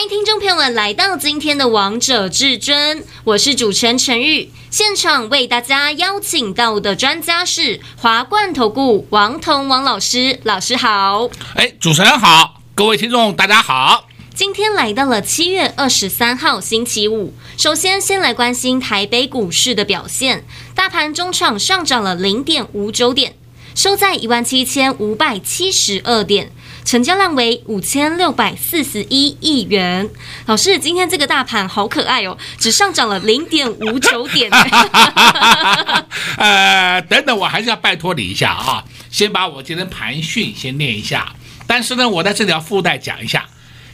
欢迎听众朋友们来到今天的《王者至尊》，我是主持人陈玉。现场为大家邀请到的专家是华冠投顾王彤王老师，老师好。哎，主持人好，各位听众大家好。今天来到了七月二十三号星期五，首先先来关心台北股市的表现。大盘中场上涨了零点五九点，收在一万七千五百七十二点，成交量为五千六百四十一亿元。老师，今天这个大盘好可爱哦，只上涨了零点五九点。呃，等等，我还是要拜托你一下啊，先把我今天盘讯先念一下。但是呢，我在这里要附带讲一下。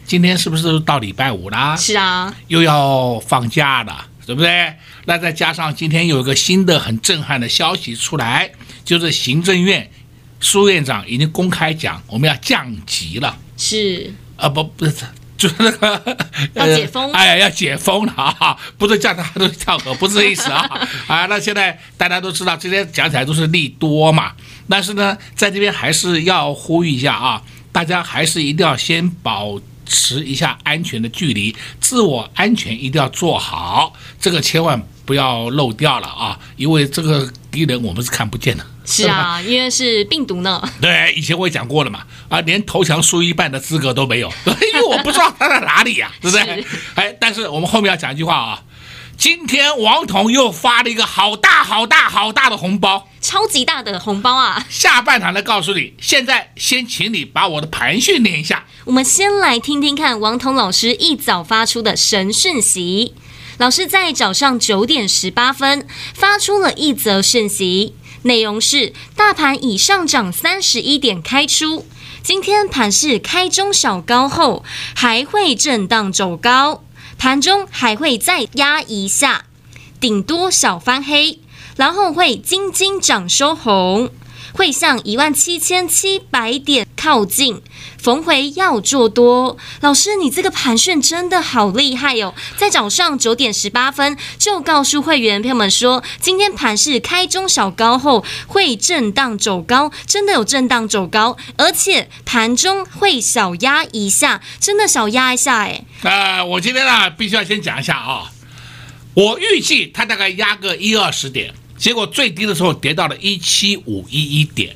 今天是不是到礼拜五啦？是啊，又要放假了，对不对？那再加上今天有一个新的很震撼的消息出来，就是行政院苏院长已经公开讲，我们要降级了。是啊，不不是，就是那个要解封，哎呀，要解封了啊！不是叫大家都跳河，不是这意思啊！啊，那现在大家都知道，这些讲起来都是利多嘛。但是呢，在这边还是要呼吁一下啊，大家还是一定要先保。持一下安全的距离，自我安全一定要做好，这个千万不要漏掉了啊！因为这个敌人我们是看不见的。是啊，因为是病毒呢。对，以前我也讲过了嘛，啊，连投降输一半的资格都没有，因为我不知道他在哪里呀、啊，对不对？哎，但是我们后面要讲一句话啊。今天王彤又发了一个好大好大好大的红包，超级大的红包啊！下半场来告诉你，现在先请你把我的盘训练一下。我们先来听听看王彤老师一早发出的神讯息。老师在早上九点十八分发出了一则讯息，内容是：大盘已上涨三十一点开出，今天盘势开中小高后还会震荡走高。盘中还会再压一下，顶多小翻黑，然后会金金涨收红，会向一万七千七百点靠近。逢回要做多，老师，你这个盘讯真的好厉害、哦！在早上九点十八分就告诉会员朋友们说，今天盘是开中小高后会震荡走高，真的有震荡走高，而且盘中会小压一下，真的小压一下哎。呃，我今天呢必须要先讲一下啊，我预计它大概压个一二十点，结果最低的时候跌到了一七五一一点，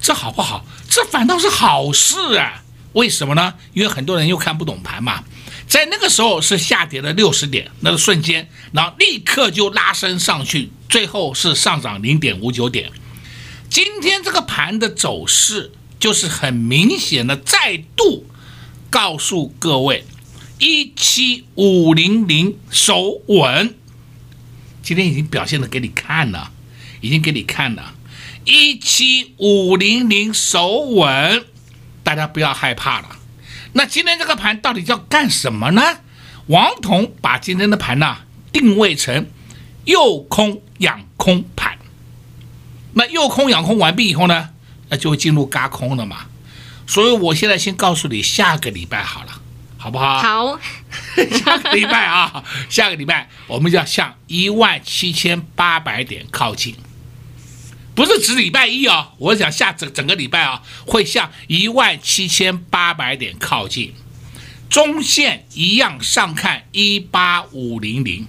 这好不好？这反倒是好事啊！为什么呢？因为很多人又看不懂盘嘛。在那个时候是下跌了六十点，那个瞬间，然后立刻就拉升上去，最后是上涨零点五九点。今天这个盘的走势就是很明显的再度告诉各位，一七五零零守稳。今天已经表现的给你看了，已经给你看了。一七五零零守稳，大家不要害怕了。那今天这个盘到底要干什么呢？王彤把今天的盘呢定位成诱空养空盘。那诱空养空完毕以后呢，那就会进入轧空了嘛。所以我现在先告诉你，下个礼拜好了，好不好？好，下个礼拜啊，下个礼拜我们就要向一万七千八百点靠近。不是指礼拜一哦，我想下整整个礼拜啊，会向一万七千八百点靠近，中线一样上看一八五零零，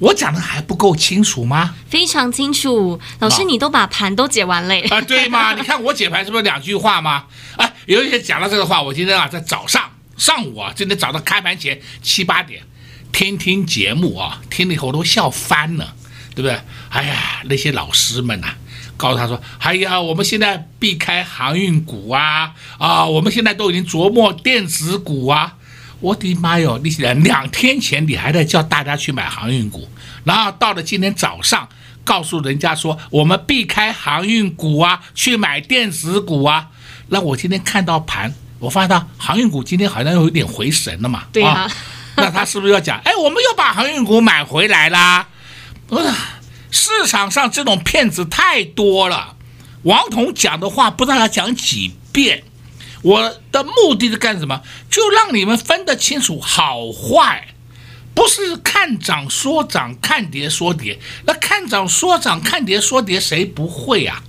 我讲的还不够清楚吗？非常清楚，老师你都把盘都解完了啊？对吗？你看我解盘是不是两句话吗？啊，有一些讲到这个话，我今天啊在早上上午啊，今天早上开盘前七八点听听节目啊，听了以后都笑翻了，对不对？哎呀，那些老师们呐、啊。告诉他说：“哎呀，我们现在避开航运股啊啊！我们现在都已经琢磨电子股啊！我的妈哟！你两两天前你还在叫大家去买航运股，然后到了今天早上，告诉人家说我们避开航运股啊，去买电子股啊。那我今天看到盘，我发现他航运股今天好像又有点回神了嘛。对啊，那他是不是要讲？哎，我们又把航运股买回来啦？”不是市场上这种骗子太多了，王彤讲的话不知道要讲几遍。我的目的是干什么？就让你们分得清楚好坏，不是看涨说涨，看跌说跌。那看涨说涨，看跌说跌，谁不会啊？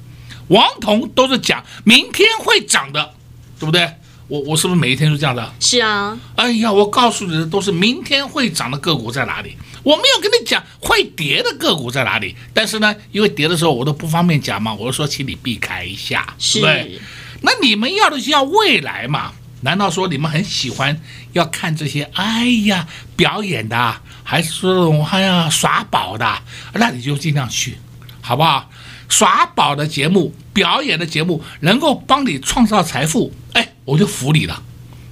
王彤都是讲明天会涨的，对不对？我我是不是每一天都这样的？是啊。哎呀，我告诉你的都是明天会涨的个股在哪里，我没有跟你讲会跌的个股在哪里。但是呢，因为跌的时候我都不方便讲嘛，我就说请你避开一下，是对不对？那你们要的是要未来嘛？难道说你们很喜欢要看这些？哎呀，表演的，还是说哎呀耍宝的？那你就尽量去，好不好？耍宝的节目、表演的节目，能够帮你创造财富，哎，我就服你了。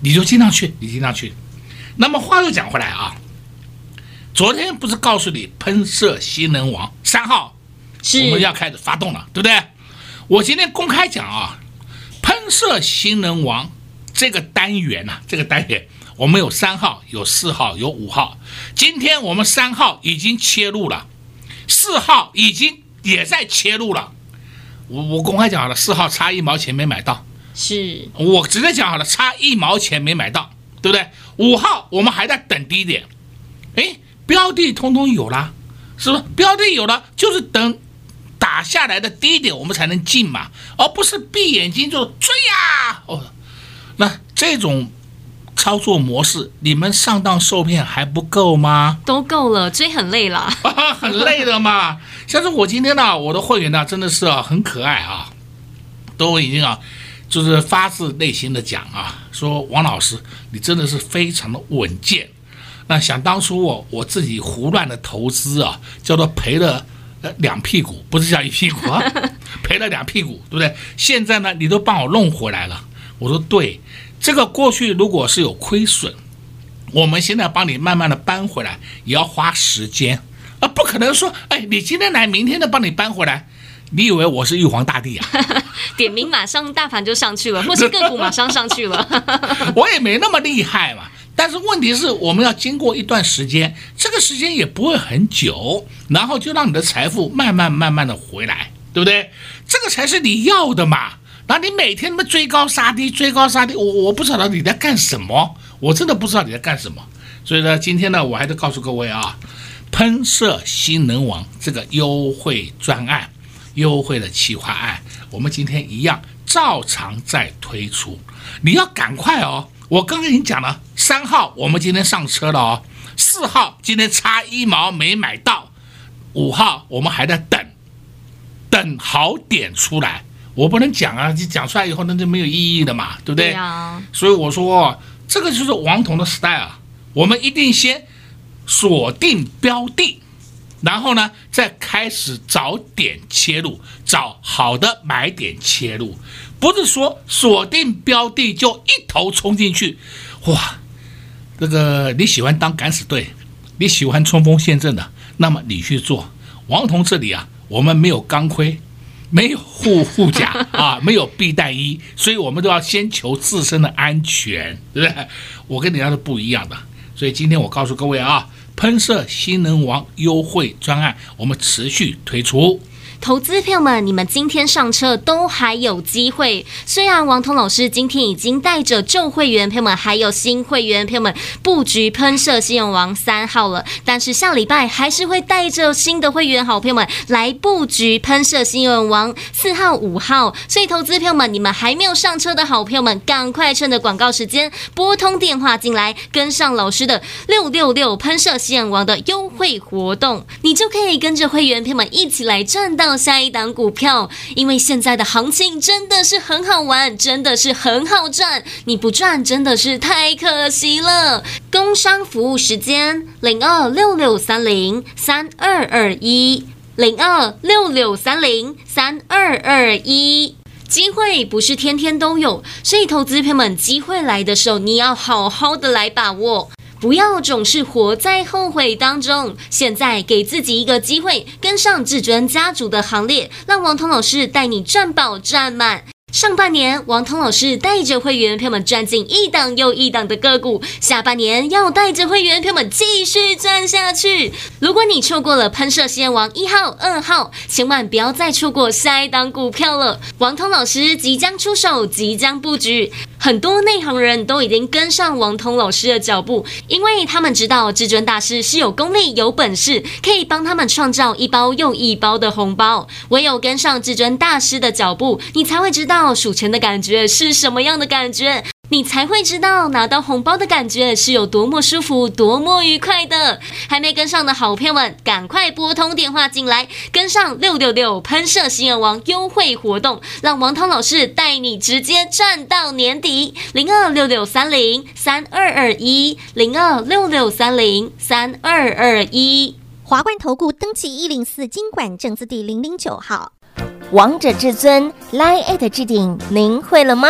你就尽量去，你尽量去。那么话又讲回来啊，昨天不是告诉你喷射新能王三号，我们要开始发动了，对不对？我今天公开讲啊。喷射新能王这个单元呐、啊，这个单元我们有三号、有四号、有五号。今天我们三号已经切入了，四号已经也在切入了。我我公开讲好了，四号差一毛钱没买到，是我直接讲好了，差一毛钱没买到，对不对？五号我们还在等低点，哎，标的通通有了，是不是？标的有了，就是等。打下来的低点，我们才能进嘛，而不是闭眼睛就追呀。哦，那这种操作模式，你们上当受骗还不够吗？都够了，追很累了，很累的嘛。像是我今天呢，我的会员呢，真的是啊，很可爱啊，都已经啊，就是发自内心的讲啊，说王老师，你真的是非常的稳健。那想当初我我自己胡乱的投资啊，叫做赔了。两屁股不是叫一屁股啊，赔了两屁股，对不对？现在呢，你都帮我弄回来了。我说对，这个过去如果是有亏损，我们现在帮你慢慢的搬回来，也要花时间啊，不可能说，哎，你今天来，明天的帮你搬回来，你以为我是玉皇大帝啊？点名马上大盘就上去了，或是个股马上上去了，我也没那么厉害嘛。但是问题是，我们要经过一段时间，这个时间也不会很久，然后就让你的财富慢慢慢慢的回来，对不对？这个才是你要的嘛。那你每天那么追高杀低，追高杀低，我我不知道你在干什么，我真的不知道你在干什么。所以呢，今天呢，我还得告诉各位啊，喷射新能王这个优惠专案、优惠的企划案，我们今天一样照常在推出，你要赶快哦。我刚刚已经讲了，三号我们今天上车了哦，四号今天差一毛没买到，五号我们还在等，等好点出来，我不能讲啊，你讲出来以后那就没有意义了嘛，对不对？对啊。所以我说这个就是王彤的 style，我们一定先锁定标的，然后呢再开始找点切入，找好的买点切入。不是说锁定标的就一头冲进去，哇，这个你喜欢当敢死队，你喜欢冲锋陷阵的，那么你去做。王彤这里啊，我们没有钢盔，没有护护甲啊，没有避弹衣，所以我们都要先求自身的安全，对不对？我跟你家是不一样的，所以今天我告诉各位啊，喷射新能王优惠专案，我们持续推出。投资票们，你们今天上车都还有机会。虽然王彤老师今天已经带着旧会员票们还有新会员票们布局喷射新能王三号了，但是下礼拜还是会带着新的会员好票们来布局喷射新能王四号、五号。所以投资票们，你们还没有上车的好票们，赶快趁着广告时间拨通电话进来，跟上老师的六六六喷射新能王的优惠活动，你就可以跟着会员票们一起来赚到。下一档股票，因为现在的行情真的是很好玩，真的是很好赚，你不赚真的是太可惜了。工商服务时间：零二六六三零三二二一，零二六六三零三二二一。机会不是天天都有，所以投资朋友们，机会来的时候，你要好好的来把握。不要总是活在后悔当中。现在给自己一个机会，跟上至尊家族的行列，让王彤老师带你赚饱赚满。上半年，王通老师带着会员朋友们赚进一档又一档的个股，下半年要带着会员朋友们继续赚下去。如果你错过了喷射仙王一号、二号，千万不要再错过下一档股票了。王通老师即将出手，即将布局，很多内行人都已经跟上王通老师的脚步，因为他们知道至尊大师是有功力、有本事，可以帮他们创造一包又一包的红包。唯有跟上至尊大师的脚步，你才会知道。数钱的感觉是什么样的感觉？你才会知道拿到红包的感觉是有多么舒服、多么愉快的。还没跟上的好朋友们，赶快拨通电话进来，跟上六六六喷射新人王优惠活动，让王涛老师带你直接赚到年底。零二六六三零三二二一，零二六六三零三二二一。华冠投顾登记一零四金管证字第零零九号。王者至尊 Line@ 置顶，您会了吗？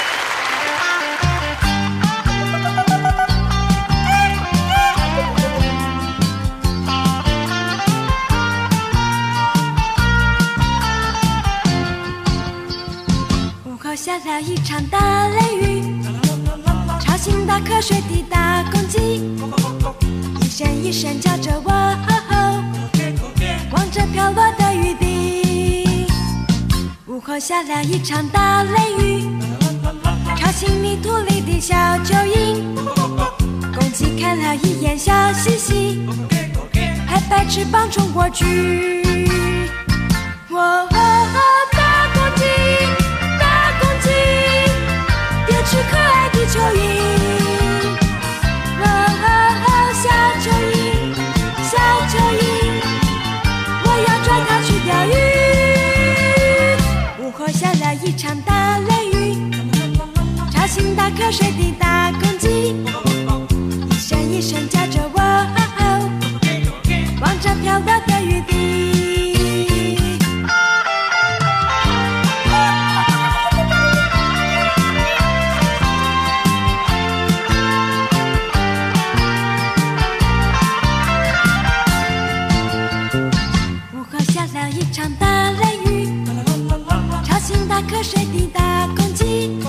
下了一场大雷雨，吵醒打瞌睡的大公鸡，一声一声叫着我，望着飘落的雨滴。午后下了一场大雷雨，吵醒泥土里的小蚯蚓，公鸡看了一眼笑嘻嘻，拍拍翅膀冲过去。水的大公鸡，一一叫着喔喔，望着的雨滴。午后下了一场大雷雨，吵醒打瞌睡的大公鸡。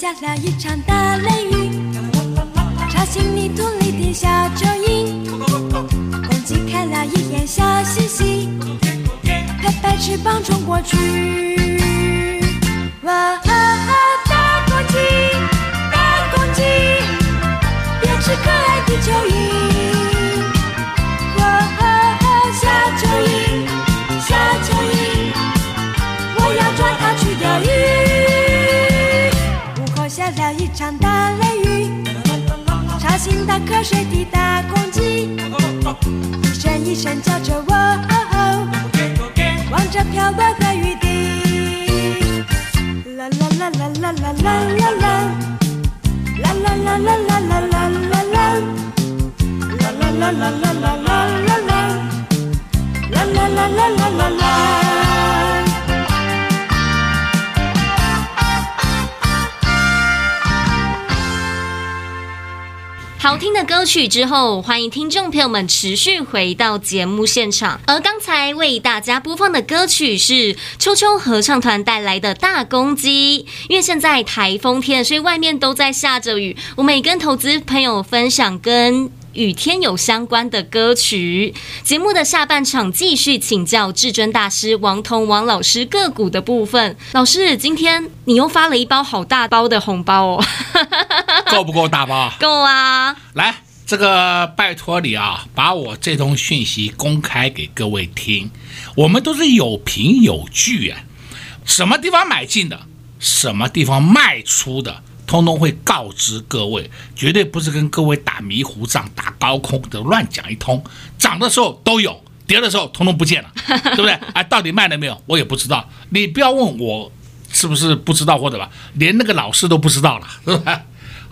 下了一场大雷雨，吵醒泥土里的小蚯蚓。公鸡看了一眼小星星，拍拍翅膀冲过去。哇，大公鸡，大公鸡，别吃可爱的蚯蚓。心的瞌睡的大公鸡，一声一声叫着我，望着飘落的。歌曲之后，欢迎听众朋友们持续回到节目现场。而刚才为大家播放的歌曲是秋秋合唱团带来的《大公鸡》。因为现在台风天，所以外面都在下着雨。我们也跟投资朋友分享跟雨天有相关的歌曲。节目的下半场继续请教至尊大师王彤王老师个股的部分。老师，今天你又发了一包好大包的红包哦。够不够大包？够啊！来，这个拜托你啊，把我这通讯息公开给各位听。我们都是有凭有据啊，什么地方买进的，什么地方卖出的，通通会告知各位，绝对不是跟各位打迷糊仗、打高空的乱讲一通。涨的时候都有，跌的时候通通不见了，对不对？哎，到底卖了没有？我也不知道。你不要问我是不是不知道或者吧，连那个老师都不知道了，是吧？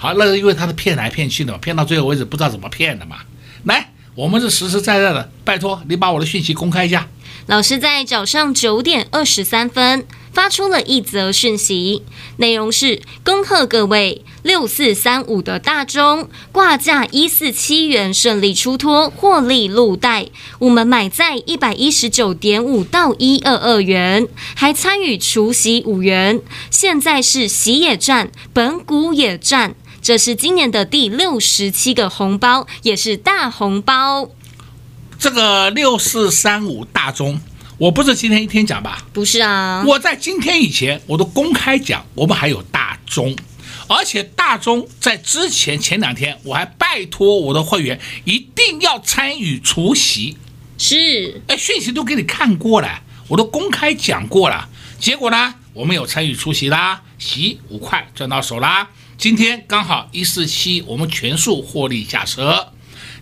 好，那是因为他是骗来骗去的嘛，骗到最后为止不知道怎么骗的嘛。来，我们是实实在在的，拜托你把我的讯息公开一下。老师在早上九点二十三分发出了一则讯息，内容是：恭贺各位六四三五的大中挂价一四七元顺利出脱，获利入袋。我们买在一百一十九点五到一二二元，还参与除息五元。现在是息也赚，本股也赚。这是今年的第六十七个红包，也是大红包。这个六四三五大中，我不是今天一天讲吧？不是啊，我在今天以前我都公开讲，我们还有大中，而且大中在之前前两天我还拜托我的会员一定要参与除息，是，哎，讯息都给你看过了，我都公开讲过了，结果呢，我们有参与出席啦，席五块赚到手啦，今天刚好一四七，我们全数获利下车。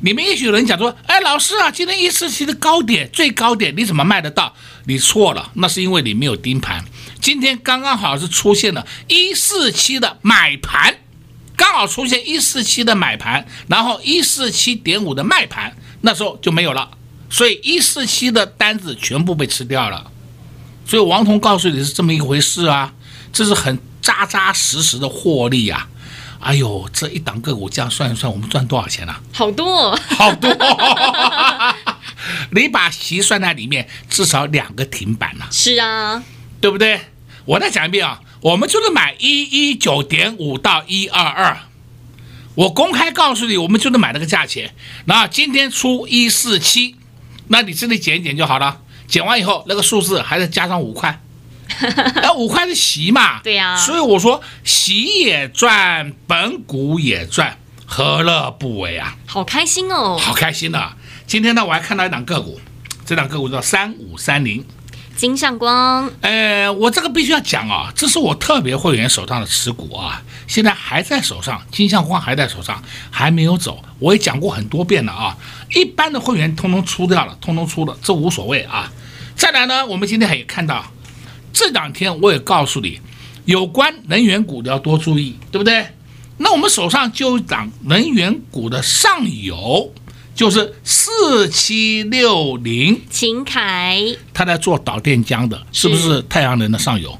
你们也许有人讲说，哎，老师啊，今天一四七的高点最高点，你怎么卖得到？你错了，那是因为你没有盯盘。今天刚刚好是出现了一四七的买盘，刚好出现一四七的买盘，然后一四七点五的卖盘，那时候就没有了，所以一四七的单子全部被吃掉了。所以王彤告诉你是这么一回事啊，这是很扎扎实实的获利啊。哎呦，这一档个股这样算一算，我们赚多少钱啊？好多，好多！你把息算在里面，至少两个停板了。是啊，对不对？我再讲一遍啊，我们就是买一一九点五到一二二，我公开告诉你，我们就是买那个价钱。那今天出一四七，那你这里减一减就好了。减完以后，那个数字还得加上五块。那五块是息嘛？对呀、啊，所以我说息也赚，本股也赚，何乐不为啊？好开心哦！好开心啊！今天呢，我还看到一档个股，这档个股叫三五三零，金像光。呃，我这个必须要讲啊，这是我特别会员手上的持股啊，现在还在手上，金像光还在手上，还没有走。我也讲过很多遍了啊，一般的会员通通出掉了，通通出了，这无所谓啊。再来呢，我们今天还有看到。这两天我也告诉你，有关能源股的要多注意，对不对？那我们手上就涨能源股的上游，就是四七六零秦凯，他在做导电浆的，是不是太阳能的上游？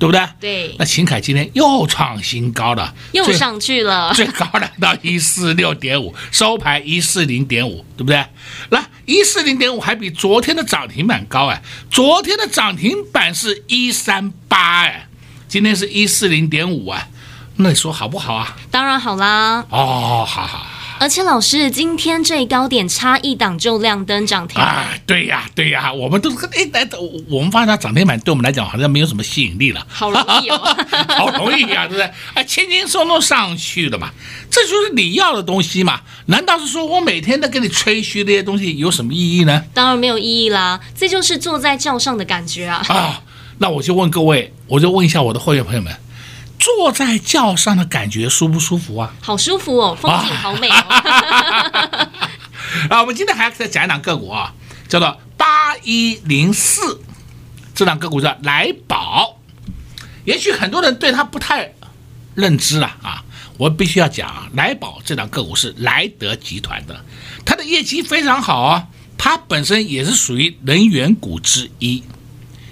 对不对？对。那秦凯今天又创新高了，又上去了，最高来到一四六点五，收盘一四零点五，对不对？来。一四零点五还比昨天的涨停板高哎，昨天的涨停板是一三八哎，今天是一四零点五啊，那你说好不好啊？当然好啦。哦，好好。而且老师今天最高点差一档就亮灯涨停啊！对呀，对呀，我们都是哎来，我们发现它涨停板对我们来讲好像没有什么吸引力了，好容易哦，好容易呀，对不对？啊，轻轻松松上去了嘛，这就是你要的东西嘛？难道是说我每天都给你吹嘘这些东西有什么意义呢？当然没有意义啦，这就是坐在轿上的感觉啊！啊，那我就问各位，我就问一下我的会员朋友们。坐在轿上的感觉舒不舒服啊？好舒服哦，风景好美哦。啊，我们今天还要再讲一档个股啊，叫做八一零四，这档个股叫来宝。也许很多人对它不太认知了啊，我必须要讲啊，来宝这档个股是莱德集团的，它的业绩非常好啊，它本身也是属于能源股之一，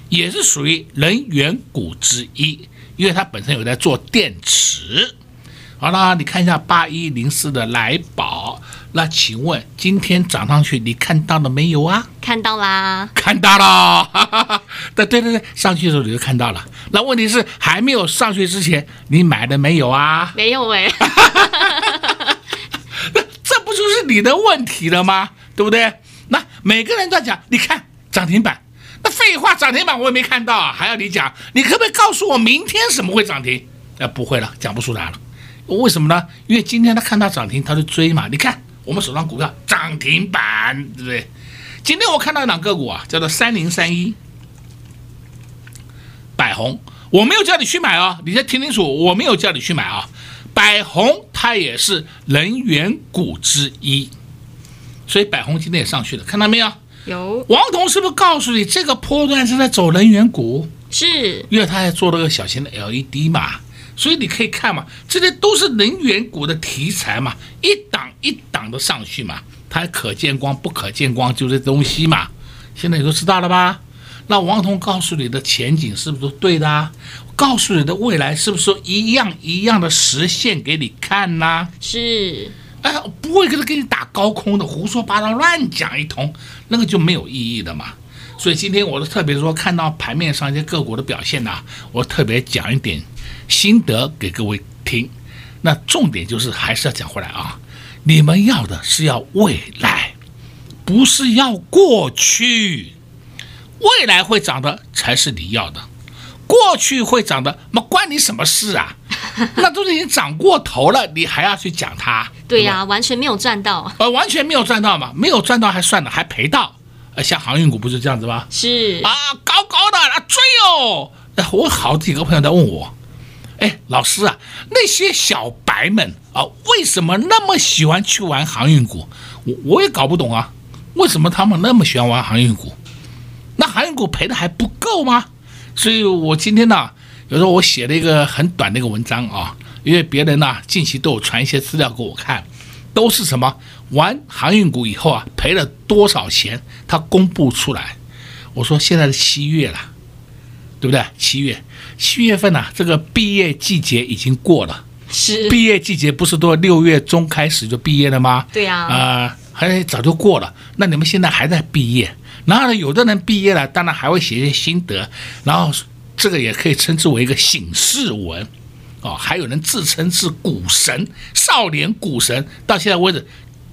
也是属于能源股之一。因为它本身有在做电池，好了，你看一下八一零四的来宝，那请问今天涨上去，你看到了没有啊？看到啦，看到了，哈哈哈，对对对，上去的时候你就看到了。那问题是还没有上去之前，你买了没有啊？没有哎，那 这不就是你的问题了吗？对不对？那每个人都在讲，你看涨停板。废话，涨停板我也没看到啊，还要你讲？你可不可以告诉我明天什么会涨停？呃，不会了，讲不出来了，为什么呢？因为今天他看到涨停，他就追嘛。你看我们手上股票涨停板，对不对？今天我看到一档个股啊，叫做三零三一百宏，我没有叫你去买哦，你先听清楚，我没有叫你去买啊。百宏它也是能源股之一，所以百宏今天也上去了，看到没有？有。王彤是不是告诉你这个波段是在走能源股？是，因为他还做了个小型的 LED 嘛。所以你可以看嘛，这些都是能源股的题材嘛，一档一档的上去嘛，它可见光不可见光，就这东西嘛。现在你都知道了吧？那王彤告诉你的前景是不是对的啊？告诉你的未来是不是说一样一样的实现给你看呢？是，哎，不会跟他给你打高空的，胡说八道乱讲一通，那个就没有意义的嘛。所以今天我都特别说，看到盘面上一些个股的表现呐，我特别讲一点。心得给各位听，那重点就是还是要讲回来啊，你们要的是要未来，不是要过去。未来会涨的才是你要的，过去会涨的，那关你什么事啊？那都是已经涨过头了，你还要去讲它？对呀、啊，完全没有赚到。呃，完全没有赚到嘛，没有赚到还算了，还赔到。呃，像航运股不是这样子吗？是啊，高高的啊追哦。我好几个朋友在问我。哎，老师啊，那些小白们啊，为什么那么喜欢去玩航运股？我我也搞不懂啊，为什么他们那么喜欢玩航运股？那航运股赔的还不够吗？所以我今天呢，有时候我写了一个很短的一个文章啊，因为别人呢近期都有传一些资料给我看，都是什么玩航运股以后啊赔了多少钱，他公布出来。我说现在是七月了，对不对？七月。七月份呢、啊，这个毕业季节已经过了。是。毕业季节不是都六月中开始就毕业了吗？对呀。啊，还、呃、早就过了。那你们现在还在毕业？然后呢，有的人毕业了，当然还会写一些心得。然后这个也可以称之为一个醒世文。哦，还有人自称是股神，少年股神，到现在为止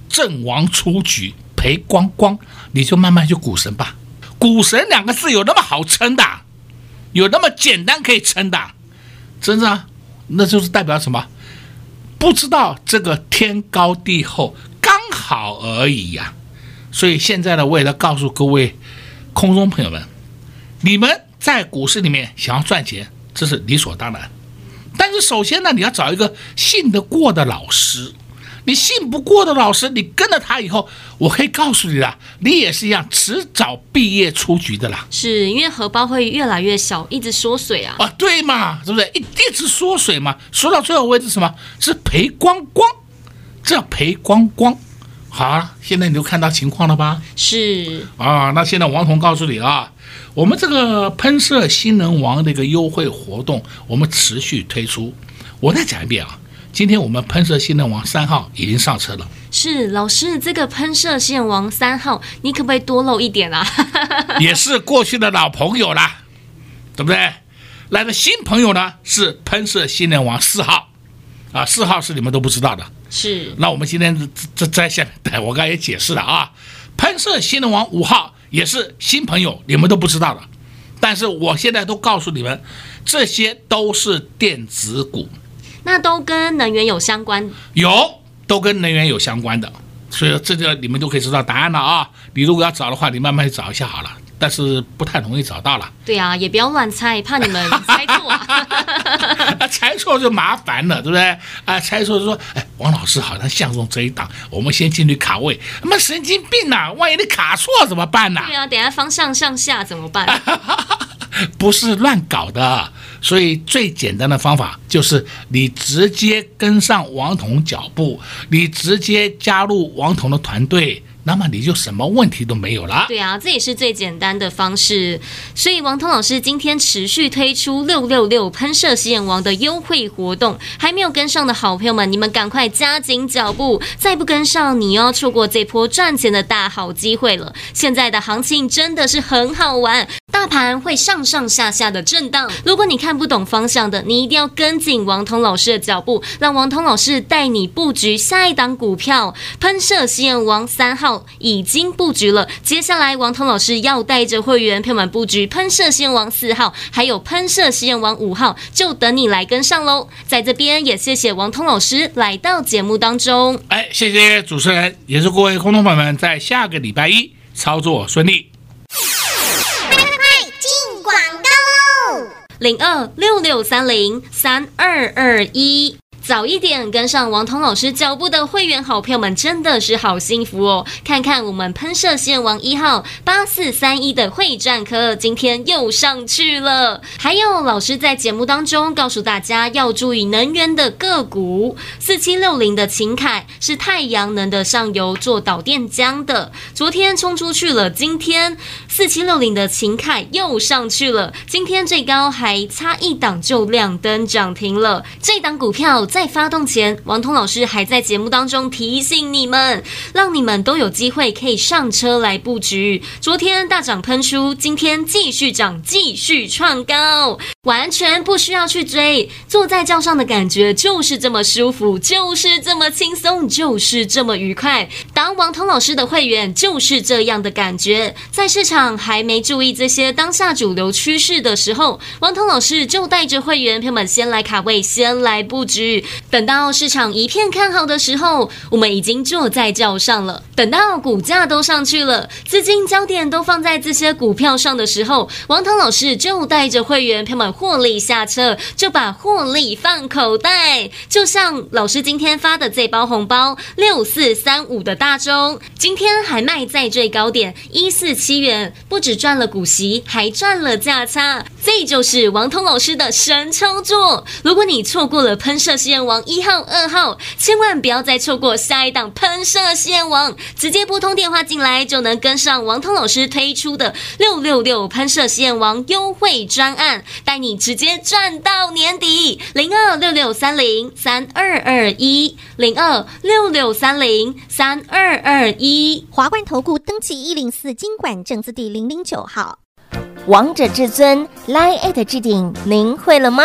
阵亡出局，赔光光。你就慢慢去股神吧。股神两个字有那么好称的？有那么简单可以称的，真的，那就是代表什么？不知道这个天高地厚，刚好而已呀。所以现在呢，我也要告诉各位空中朋友们，你们在股市里面想要赚钱，这是理所当然。但是首先呢，你要找一个信得过的老师。你信不过的老师，你跟了他以后，我可以告诉你啦，你也是一样，迟早毕业出局的啦。是因为荷包会越来越小，一直缩水啊。啊，对嘛，是不是一一直缩水嘛？缩到最后为止什么？是赔光光，这叫赔光光。好，啊现在你就看到情况了吧？是啊，那现在王彤告诉你啊，我们这个喷射新能王的一个优惠活动，我们持续推出。我再讲一遍啊。今天我们喷射新能王三号已经上车了。是老师，这个喷射新能王三号，你可不可以多露一点啊？也是过去的老朋友了，对不对？来的新朋友呢是喷射新能王四号，啊，四号是你们都不知道的。是。那我们今天这在下面，对，我刚才也解释了啊，喷射新能王五号也是新朋友，你们都不知道的。但是我现在都告诉你们，这些都是电子股。那都跟能源有相关，有都跟能源有相关的，所以这个你们都可以知道答案了啊！你如果要找的话，你慢慢去找一下好了，但是不太容易找到了。对啊，也不要乱猜，怕你们猜错，啊，猜错就麻烦了，对不对？啊，猜错就说，哎，王老师好像相中这一档，我们先进去卡位。他妈神经病呐、啊，万一你卡错怎么办呢？对啊，等下方向上下怎么办？不是乱搞的，所以最简单的方法就是你直接跟上王彤脚步，你直接加入王彤的团队，那么你就什么问题都没有了。对啊，这也是最简单的方式。所以王彤老师今天持续推出六六六喷射洗眼王的优惠活动，还没有跟上的好朋友们，你们赶快加紧脚步，再不跟上，你又要错过这波赚钱的大好机会了。现在的行情真的是很好玩。大盘会上上下下的震荡。如果你看不懂方向的，你一定要跟紧王彤老师的脚步，让王彤老师带你布局下一档股票。喷射实验王三号已经布局了，接下来王彤老师要带着会员票们布局喷射实验王四号，还有喷射实验王五号，就等你来跟上喽。在这边也谢谢王彤老师来到节目当中。哎，谢谢主持人，也祝各位空头朋友们在下个礼拜一操作顺利。零二六六三零三二二一。早一点跟上王彤老师脚步的会员好朋友们真的是好幸福哦！看看我们喷射线王一号八四三一的会战科今天又上去了。还有老师在节目当中告诉大家要注意能源的个股，四七六零的秦凯是太阳能的上游做导电浆的，昨天冲出去了，今天四七六零的秦凯又上去了，今天最高还差一档就亮灯涨停了，这档股票。在发动前，王彤老师还在节目当中提醒你们，让你们都有机会可以上车来布局。昨天大涨喷出，今天继续涨，继续创高，完全不需要去追。坐在轿上的感觉就是这么舒服，就是这么轻松，就是这么愉快。当王彤老师的会员就是这样的感觉。在市场还没注意这些当下主流趋势的时候，王彤老师就带着会员朋友们先来卡位，先来布局。等到市场一片看好的时候，我们已经坐在轿上了。等到股价都上去了，资金焦点都放在这些股票上的时候，王彤老师就带着会员朋友们获利下车，就把获利放口袋。就像老师今天发的这包红包，六四三五的大中，今天还卖在最高点一四七元，不只赚了股息，还赚了价差。这就是王彤老师的神操作。如果你错过了喷射实验，王一号、二号，千万不要再错过下一档喷射实验王，直接拨通电话进来就能跟上王通老师推出的六六六喷射实验王优惠专案，带你直接赚到年底。零二六六三零三二二一，零二六六三零三二二一。华冠投顾登记一零四金管证字第零零九号。王者至尊 Line@ 置顶，您会了吗？